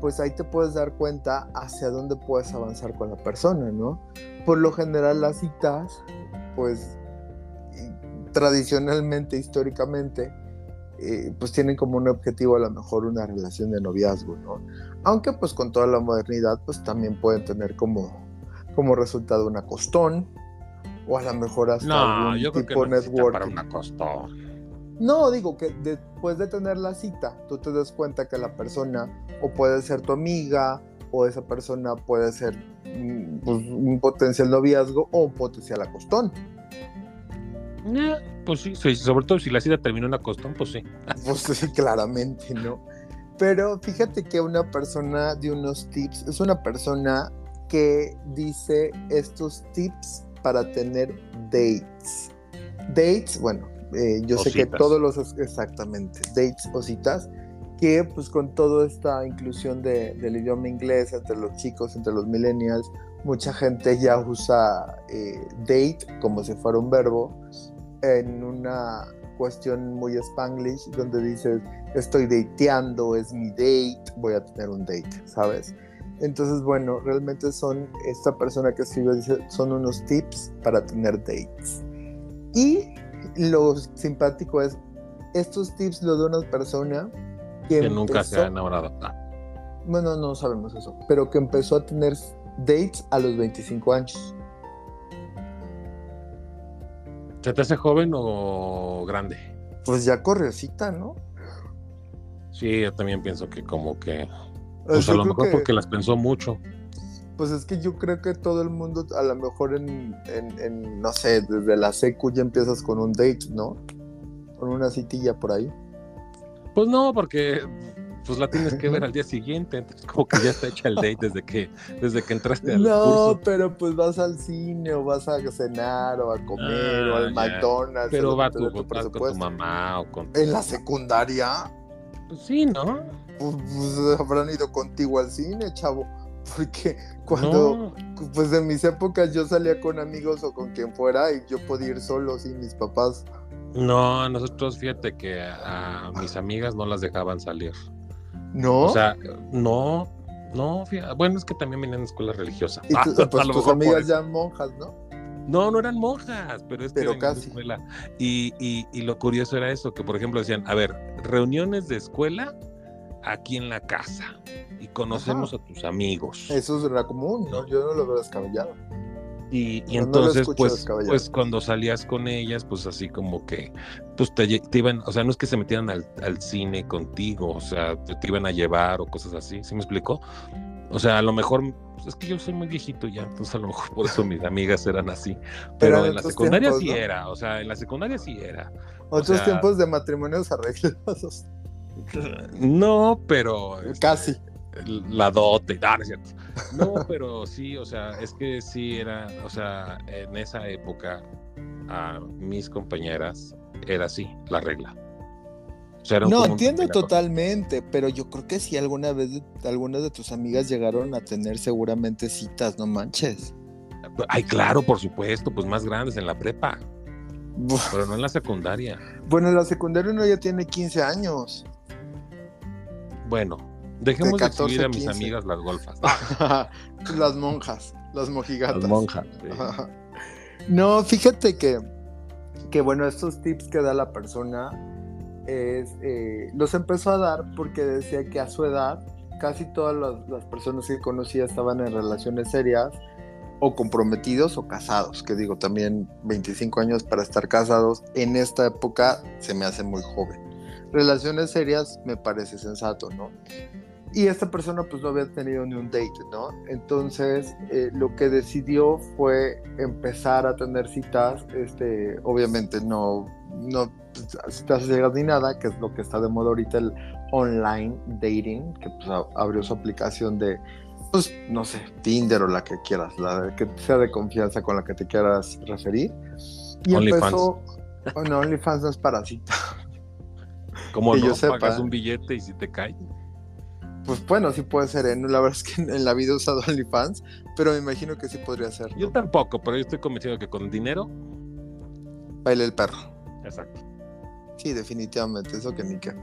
pues ahí te puedes dar cuenta hacia dónde puedes avanzar con la persona, ¿no? Por lo general las citas, pues tradicionalmente, históricamente, eh, pues tienen como un objetivo a lo mejor una relación de noviazgo, ¿no? Aunque pues con toda la modernidad, pues también pueden tener como, como resultado una costón, o a lo mejor hasta No, algún yo creo que no networking. para. No, digo que después de tener la cita, tú te das cuenta que la persona o puede ser tu amiga, o esa persona puede ser mm, pues, un potencial noviazgo o un potencial acostón. Eh, pues sí, sí, sobre todo si la cita terminó en una costón, pues sí. Pues sí, claramente, ¿no? Pero fíjate que una persona de unos tips es una persona que dice estos tips para tener dates. Dates, bueno, eh, yo O sé que todos los, exactamente, dates o citas, que pues con toda esta inclusión de- del idioma inglés entre los chicos, entre los millennials, mucha gente ya usa eh, date como si fuera un verbo en una cuestión muy spanglish donde dices estoy dateando, es mi date, voy a tener un date, ¿sabes? Entonces, bueno, realmente son, esta persona que escribe dice, son unos tips para tener dates. Y lo simpático es, estos tips lo da una persona que, Que nunca se empezó- ha enamorado. Ah, Bueno, no sabemos eso, pero que empezó a tener dates a los 25 años. ¿Se te hace joven o grande? Pues ya corriosita, ¿no? Sí, yo también pienso que como que... Pues Pues a lo mejor que- porque las pensó mucho. Pues es que yo creo que todo el mundo, a lo mejor en, en- en, no sé, desde la secu ya empiezas con un date, ¿no? Con una citilla por ahí. Pues no, porque pues la tienes que ver al día siguiente, entonces como que ya está hecha el date desde que, desde que entraste al No, curso. pero pues vas al cine o vas a cenar o a comer o Ah, al ya. McDonald's. Pero va dé tu, vas con tu mamá o con... En la secundaria, Pues sí, ¿no? pues, pues, habrán ido contigo al cine, chavo. Porque cuando, No, pues de mis épocas yo salía con amigos o con quien fuera y yo podía ir solo sin mis papás. no, nosotros fíjate que a mis amigas no las dejaban salir. ¿No? O sea, no, no, fíjate, bueno, es que también venían de escuela religiosa. y Ah, pues tus amigas ya monjas, ¿no? No, no eran monjas, pero es que Pero de casi. escuela. Y, y, y lo curioso era eso, que por ejemplo decían, a ver, reuniones de escuela aquí en la casa y conocemos a tus amigos. Eso era común, ¿no? Yo no lo veo descabellado. Y, no entonces, pues, pues cuando salías con ellas, pues así como que, pues te, iban, o sea, no es que se metieran al, al cine contigo, o sea, te, te iban a llevar o cosas así, ¿sí me explicó? O sea, a lo mejor, pues, es que yo soy muy viejito ya, entonces a lo mejor por eso mis amigas eran así. Pero en la secundaria tiempos, sí ¿no? era, o sea, en la secundaria sí era. Otros sea- tiempos de matrimonios arreglados. No, pero... este, Casi. La dote, no, no es cierto. No, pero sí, o sea, es que sí era, o sea, en esa época a mis compañeras era así, la regla. O sea, No, entiendo totalmente, pero yo creo que si alguna vez algunas de tus amigas llegaron a tener seguramente citas, no manches. Ay, claro, por supuesto, pues más grandes en la prepa, pero no en la secundaria. Bueno, en la secundaria uno ya tiene 15 años. Bueno, dejemos de, 14, exhibir a mis 15. amigas las golfas. las monjas, las mojigatas. las monjas. sí. No, fíjate que, que bueno, estos tips que da la persona es, eh, los empezó a dar porque decía que a su edad casi todas las, las personas que conocía estaban en relaciones serias o comprometidos o casados, que digo también 25 años para estar casados en esta época se me hace muy joven. Relaciones serias me parece sensato, ¿no? Y esta persona pues no había tenido ni un date, ¿no? Entonces eh, lo que decidió fue empezar a tener citas, este, obviamente no, no pues, citas ciegas ni nada, que es lo que está de moda ahorita el online dating, que pues abrió su aplicación de, pues no sé, Tinder o la que quieras, la que sea de confianza con la que te quieras referir. Y OnlyFans. empezó, oh, no, OnlyFans no es para cita. Como que no yo sepa. pagas un billete y si te cae. Pues bueno, sí puede ser, ¿eh? La verdad es que en la vida he usado OnlyFans, pero me imagino que sí podría ser. ¿no? Yo tampoco, pero yo estoy convencido que con dinero. Baile el perro. Exacto. Sí, definitivamente, eso que ni qué.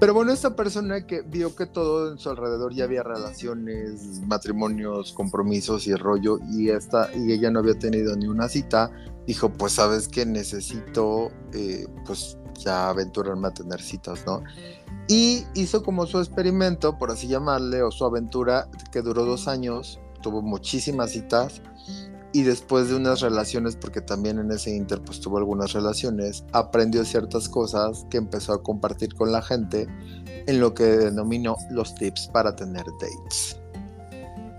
Pero bueno, esta persona que vio que todo en su alrededor ya había relaciones, matrimonios, compromisos y rollo, y esta, y ella no había tenido ni una cita, dijo, pues sabes que necesito, eh, pues ya aventurarme a tener citas, ¿no? Y hizo como su experimento, por así llamarle, o su aventura, que duró dos años, tuvo muchísimas citas, y después de unas relaciones, porque también en ese inter pues tuvo algunas relaciones, aprendió ciertas cosas que empezó a compartir con la gente en lo que denominó los tips para tener dates.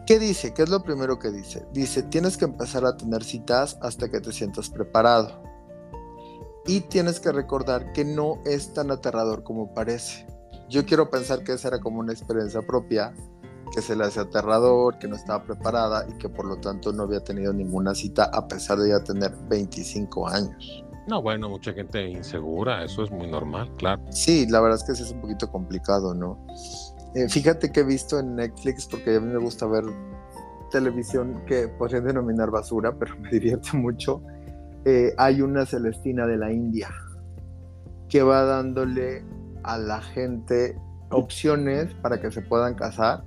¿Qué dice? ¿Qué es lo primero que dice? Dice, tienes que empezar a tener citas hasta que te sientas preparado. Y tienes que recordar que no es tan aterrador como parece. Yo quiero pensar que esa era como una experiencia propia, que se le hace aterrador, que no estaba preparada y que por lo tanto no había tenido ninguna cita a pesar de ya tener 25 años. No, bueno, mucha gente insegura, eso es muy normal, claro. Sí, la verdad es que sí es un poquito complicado, ¿no? Eh, fíjate que he visto en Netflix, porque a mí me gusta ver televisión que podrían denominar basura, pero me divierte mucho. Eh, hay una Celestina de la India que va dándole a la gente opciones para que se puedan casar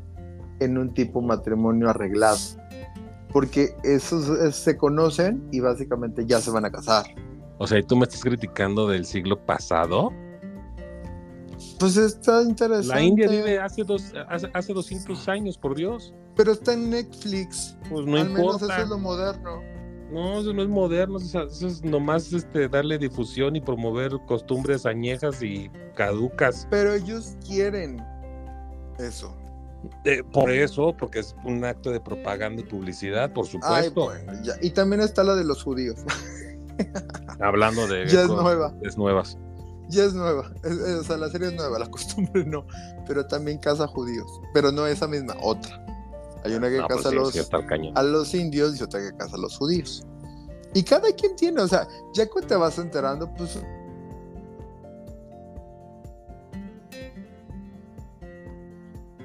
en un tipo matrimonio arreglado. Porque esos eh, se conocen y básicamente ya se van a casar. O sea, ¿y tú me estás criticando del siglo pasado? Pues está interesante. La India vive hace, dos, hace, hace 200 años, por Dios. Pero está en Netflix. Pues no Al menos importa. eso es lo moderno. No, eso no es moderno, eso es, nomás este, darle difusión y promover costumbres añejas y caducas. Pero ellos quieren eso. Eh, por eso, porque es un acto de propaganda y publicidad, por Ay, supuesto. bueno, ya. Y también está la de los judíos. Hablando de Ya es nueva. Es nuevas. Ya es nueva. Es- es- o sea, la serie es nueva, la costumbre no. Pero también casa judíos. Pero no esa misma, otra. Hay una que No, pues casa sí, a, los, a los indios y otra que casa a los judíos. Y cada quien tiene, o sea, ya que te vas enterando, pues.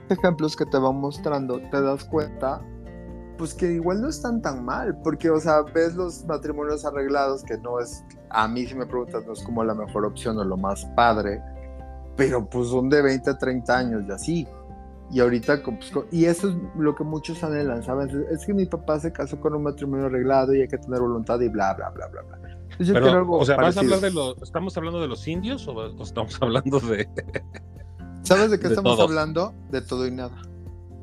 Ejemplos que te va mostrando, te das cuenta, pues que igual no están tan mal, porque, o sea, ves los matrimonios arreglados, que no es, a mí si me preguntas, no es como la mejor opción o lo más padre, pero pues son de 20 a 30 años y así. Y ahorita, pues, y eso es lo que muchos anhelan, ¿sabes? Es que mi papá se casó con un matrimonio arreglado y hay que tener voluntad y bla, bla, bla, bla, bla. Entonces, yo quiero Pero, algo o sea, ¿vas a hablar de los, ¿estamos hablando de los indios o, o estamos hablando de...? ¿Sabes de qué de estamos hablando? De todo y nada.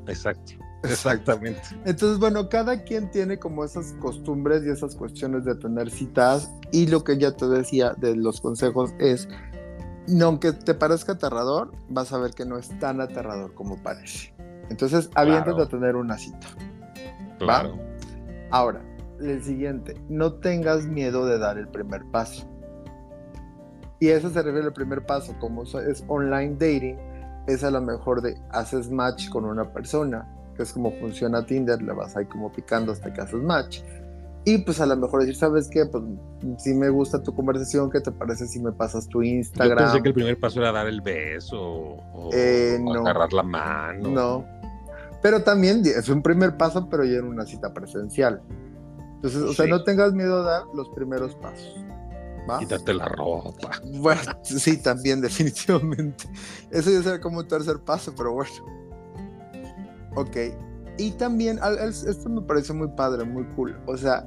Exacto. Exactamente. Entonces, bueno, cada quien tiene como esas costumbres y esas cuestiones de tener citas. Y lo que ya te decía de los consejos es, no, aunque te parezca aterrador, vas a ver que no es tan aterrador como parece. Entonces, aviéntate Claro. a tener una cita. Claro. Ahora, el siguiente, no tengas miedo de dar el primer paso. Y eso se refiere al primer paso, como es online dating, es a lo mejor de haces match con una persona, que es como funciona Tinder, le vas ahí como picando hasta que haces match. Y pues a lo mejor decir, ¿sabes qué? Pues si me gusta tu conversación, ¿qué te parece si me pasas tu Yo Instagram? pensé que el primer paso era dar el beso o, Eh, o no. agarrar la mano. No. Pero también es un primer paso, pero ya en una cita presencial. Entonces, o sea, Sí. no tengas miedo a dar los primeros pasos. ¿Va? Quítate la ropa. Bueno, sí, también, definitivamente. Eso ya será como un tercer paso, pero bueno. Ok. Y también, esto me parece muy padre, muy cool. O sea,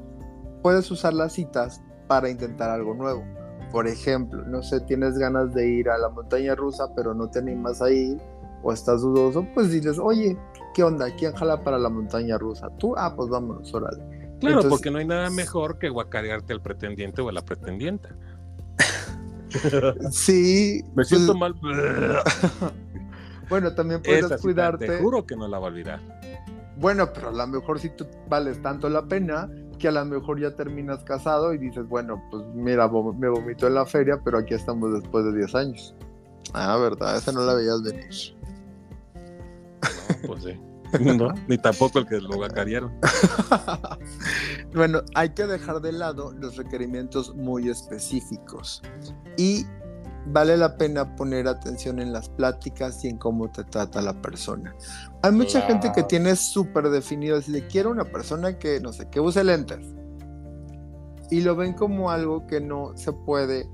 puedes usar las citas para intentar algo nuevo. Por ejemplo, no sé, tienes ganas de ir a la montaña rusa, pero no te animas a ir, o estás dudoso, pues dices, oye, ¿qué onda? ¿Quién jala para la montaña rusa? ¿Tú? Ah, pues vámonos, órale. Claro, Entonces- porque no hay nada mejor que guacarearte al pretendiente o a la pretendienta. Sí. Me pues, siento mal. Bueno, también puedes Esa cita, cuidarte. te juro que no la va a olvidar. Bueno, pero a lo mejor si tú vales tanto la pena que a lo mejor ya terminas casado y dices, bueno, pues mira, vom- me vomito en la feria, pero aquí estamos después de 10 años. Ah, verdad, esa no la veías venir. No, pues sí. No, ni tampoco el que lo guacarearon. bueno, hay que dejar de lado los requerimientos muy específicos y vale la pena poner atención en las pláticas y en cómo te trata la persona. Hay mucha gente que tiene súper definido, si le quiero una persona que, no sé, que use lentes y lo ven como algo que no se puede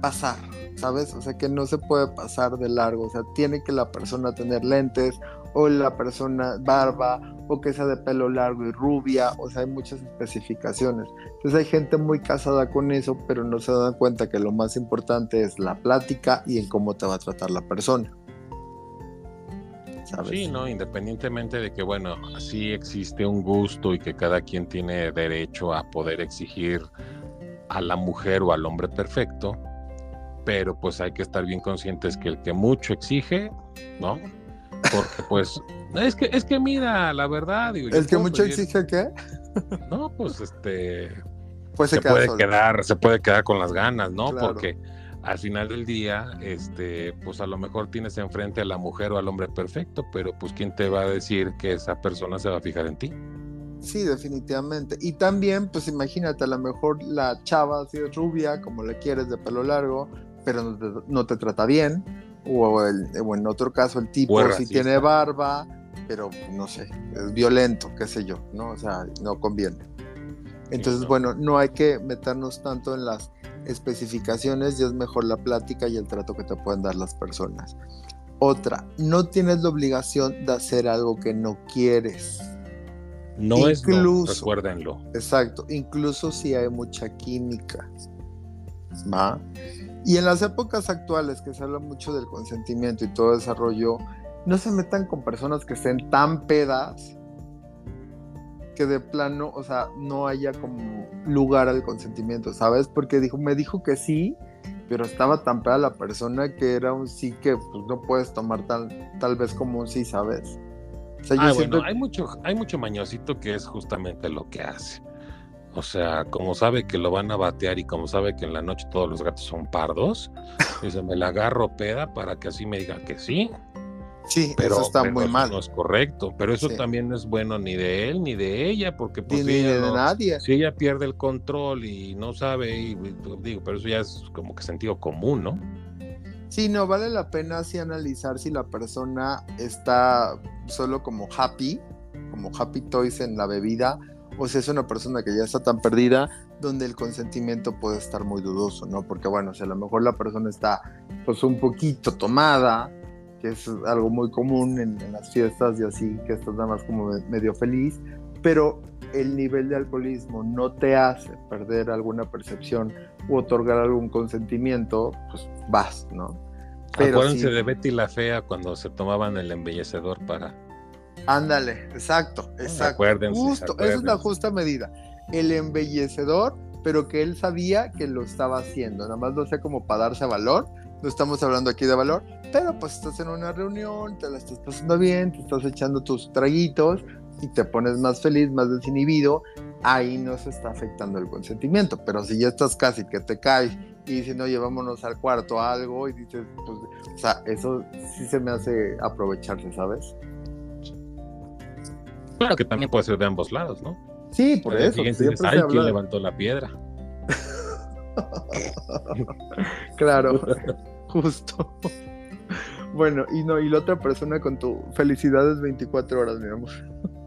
pasar, ¿sabes? O sea, que no se puede pasar de largo, o sea, tiene que la persona tener lentes o la persona barba o que sea de pelo largo y rubia, o sea, hay muchas especificaciones. Entonces hay gente muy casada con eso, pero no se dan cuenta que lo más importante es la plática y en cómo te va a tratar la persona. ¿Sabes? Sí, no, independientemente de que, bueno, sí existe un gusto y que cada quien tiene derecho a poder exigir a la mujer o al hombre perfecto, pero pues hay que estar bien conscientes que el que mucho exige, ¿no? Porque pues, es que, es que mira, la verdad, digo, El que mucho pedir- exige qué, No, pues este, pues se, puede solo. quedar, se puede quedar con las ganas, ¿no? Claro. Porque al final del día, este, pues a lo mejor tienes enfrente a la mujer o al hombre perfecto, pero pues quién te va a decir que esa persona se va a fijar en ti. Sí, definitivamente. Y también, pues imagínate, a lo mejor la chava así es rubia, como le quieres, de pelo largo, pero no te, no te trata bien. O, el- o en otro caso, el tipo sí racista. tiene barba, pero no sé, es violento, qué sé yo, ¿no? O sea, no conviene. Entonces, no. bueno, no hay que meternos tanto en las especificaciones y es mejor la plática y el trato que te pueden dar las personas. Otra, no tienes la obligación de hacer algo que no quieres. No es no, Incluso. recuérdenlo. Exacto, incluso si hay mucha química. ¿Va? Y en las épocas actuales que se habla mucho del consentimiento y todo desarrollo, no se metan con personas que estén tan pedas que de plano, o sea, no haya como lugar al consentimiento, ¿sabes? Porque dijo, me dijo que sí, pero estaba tan peda la persona que era un sí que pues, no puedes tomar tal, tal vez como un sí, ¿sabes? O sea, yo Ah, siento bueno, hay mucho, hay mucho mañosito que es justamente lo que hace. O sea, como sabe que lo van a batear y como sabe que en la noche todos los gatos son pardos, dice, me la agarro peda para que así me diga que sí. sí, Pero eso está pero muy eso mal. No es correcto, pero eso Sí. también no es bueno ni de él ni de ella, porque pues Ni si de ella, no- nadie. si ella pierde el control y no sabe, y, pues, digo, pero eso ya es como que sentido común, ¿no? Sí, no, vale la pena así analizar si la persona está solo como happy, como happy toys en la bebida, o si es una persona que ya está tan perdida, donde el consentimiento puede estar muy dudoso, ¿no? Porque bueno, si a lo mejor la persona está pues un poquito tomada, que es algo muy común en, en las fiestas y así, que estás nada más como me- medio feliz, pero el nivel de alcoholismo no te hace perder alguna percepción u otorgar algún consentimiento, pues vas, ¿no? Pero Acuérdense sí. de Betty la Fea cuando se tomaban el embellecedor para... Ándale, exacto, exacto. Acuérdense, Justo, esa es la justa medida. El embellecedor, pero que él sabía que lo estaba haciendo, nada más lo hacía como para darse valor. No estamos hablando aquí de valor, pero pues estás en una reunión, te la estás pasando bien, te estás echando tus traguitos y te pones más feliz, más desinhibido, ahí no se está afectando el consentimiento. Pero si ya estás casi que te caes y dicen, oye, vámonos al cuarto algo, y dices, pues, o sea, eso sí se me hace aprovecharse, ¿sabes? Claro que también puede ser de ambos lados, ¿no? Sí, por eso. siempre dices, se Ay, ¿quién levantó la piedra? Claro, justo. Bueno, y no, y la otra persona con tu felicidades 24 horas, mi amor.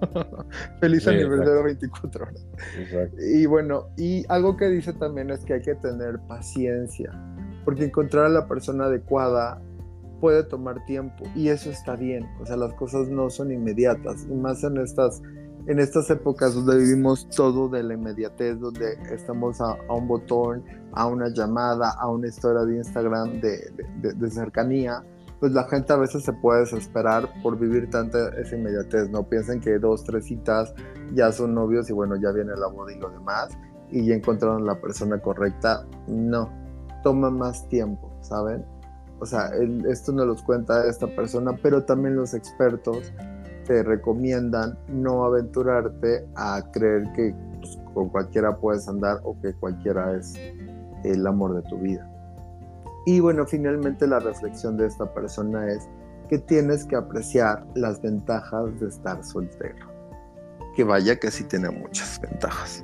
Feliz Sí, aniversario 24 horas. Exacto. Y bueno, y algo que dice también es que hay que tener paciencia, porque encontrar a la persona adecuada puede tomar tiempo y eso está bien. O sea, las cosas no son inmediatas, y más en estas, en estas épocas donde vivimos todo de la inmediatez, donde estamos a, a un botón, a una llamada, a una historia de Instagram de, de- de- de cercanía. Pues la gente a veces se puede desesperar por vivir tanta esa inmediatez, ¿no? Piensan que dos, tres citas ya son novios y bueno, ya viene la boda y lo demás, y ya encontraron la persona correcta. No, toma más tiempo, ¿saben? O sea, el- esto nos los cuenta esta persona, pero también los expertos te recomiendan no aventurarte a creer que pues, con cualquiera puedes andar o que cualquiera es el amor de tu vida. Y bueno, finalmente la reflexión de esta persona es que tienes que apreciar las ventajas de estar soltero. Que vaya que sí tiene muchas ventajas.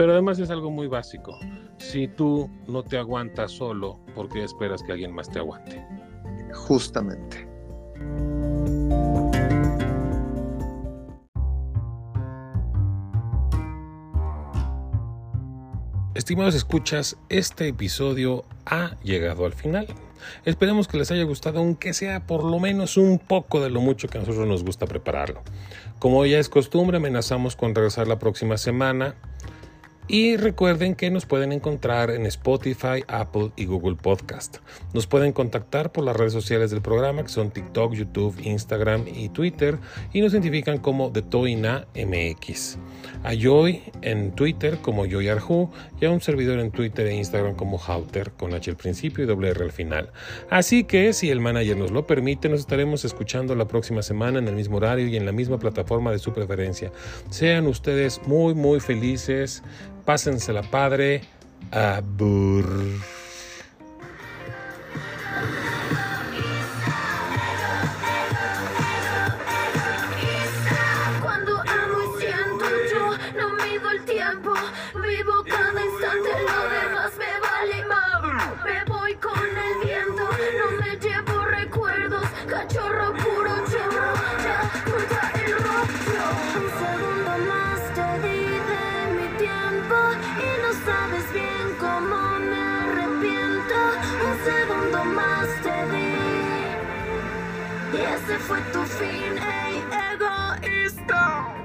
Pero además es algo muy básico. Si tú no te aguantas solo, ¿por qué esperas que alguien más te aguante? Justamente. Estimados escuchas, este episodio ha llegado al final. Esperemos que les haya gustado, aunque sea por lo menos un poco de lo mucho que a nosotros nos gusta prepararlo. Como ya es costumbre, amenazamos con regresar la próxima semana. Y recuerden que nos pueden encontrar en Spotify, Apple y Google Podcast. Nos pueden contactar por las redes sociales del programa, que son TikTok, YouTube, Instagram y Twitter, y nos identifican como The Toina MX. A Joy en Twitter como Joy Arju y a un servidor en Twitter e Instagram como Hauter con H al principio y doble R al final. Así que si el manager nos lo permite, nos estaremos escuchando la próxima semana en el mismo horario y en la misma plataforma de su preferencia. Sean ustedes muy muy felices, pásensela padre. Abur. Cuando amo tomaste de Y ese fue tu fin, ey, egoísta.